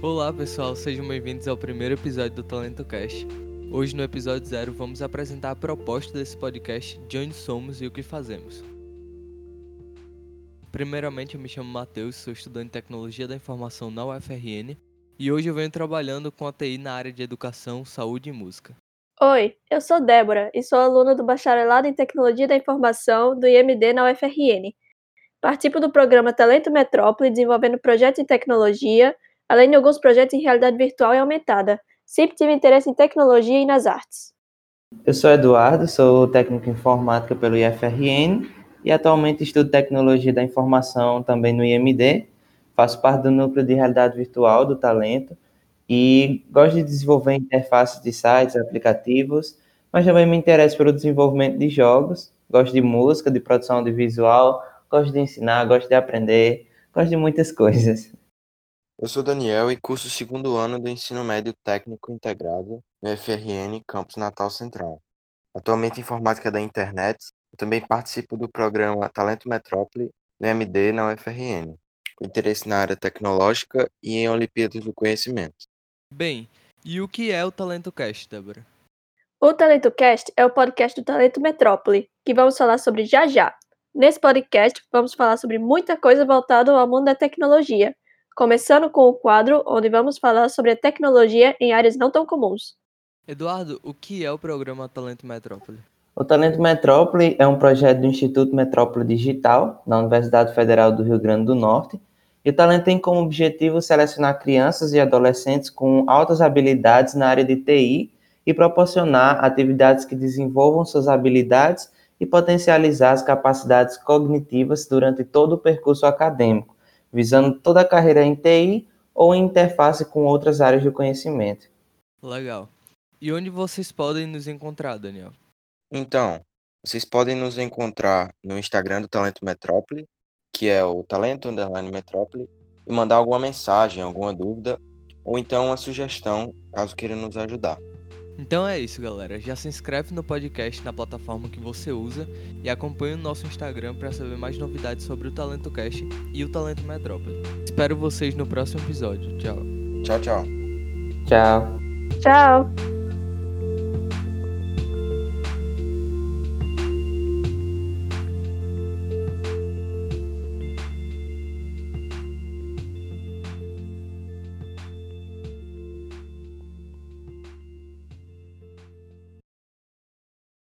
Olá pessoal, sejam bem-vindos ao primeiro episódio do Talento Cast. Hoje no episódio zero vamos apresentar a proposta desse podcast, de onde somos e o que fazemos. Primeiramente eu me chamo Matheus, sou estudante de Tecnologia da Informação na UFRN e hoje eu venho trabalhando com a TI na área de Educação, Saúde e Música. Oi, eu sou Débora e sou aluna do Bacharelado em Tecnologia da Informação do IMD na UFRN. Participo do programa Talento Metrópole desenvolvendo projetos em tecnologia, além de alguns projetos em realidade virtual e aumentada. Sempre tive interesse em tecnologia e nas artes. Eu sou Eduardo, sou técnico em informática pelo IFRN e atualmente estudo tecnologia da informação também no IMD. Faço parte do núcleo de realidade virtual do Talento e gosto de desenvolver interfaces de sites, aplicativos, mas também me interesso pelo desenvolvimento de jogos. Gosto de música, de produção audiovisual, gosto de ensinar, gosto de aprender, gosto de muitas coisas. Eu sou Daniel e curso o segundo ano do Ensino Médio Técnico Integrado no FRN Campus Natal Central. Atualmente informática da internet, eu também participo do programa Talento Metrópole no MD na UFRN, com interesse na área tecnológica e em Olimpíadas do Conhecimento. Bem, e o que é o Talento Cast, Débora? O Talento Cast é o podcast do Talento Metrópole, que vamos falar sobre já já. Nesse podcast, vamos falar sobre muita coisa voltada ao mundo da tecnologia, começando com o quadro onde vamos falar sobre a tecnologia em áreas não tão comuns. Eduardo, o que é o programa Talento Metrópole? O Talento Metrópole é um projeto do Instituto Metrópole Digital, na Universidade Federal do Rio Grande do Norte, e o Talento tem como objetivo selecionar crianças e adolescentes com altas habilidades na área de TI e proporcionar atividades que desenvolvam suas habilidades e potencializar as capacidades cognitivas durante todo o percurso acadêmico, visando toda a carreira em TI ou em interface com outras áreas do conhecimento. Legal. E onde vocês podem nos encontrar, Daniel? Então, vocês podem nos encontrar no Instagram do Talento Metrópole, que é o Talento Underline Metrópole, e mandar alguma mensagem, alguma dúvida, ou então uma sugestão, caso queira nos ajudar. Então é isso, galera. Já se inscreve no podcast na plataforma que você usa e acompanhe o nosso Instagram para saber mais novidades sobre o Talento Cast e o Talento Metrópole. Espero vocês no próximo episódio. Tchau. Tchau, tchau. Tchau. Tchau!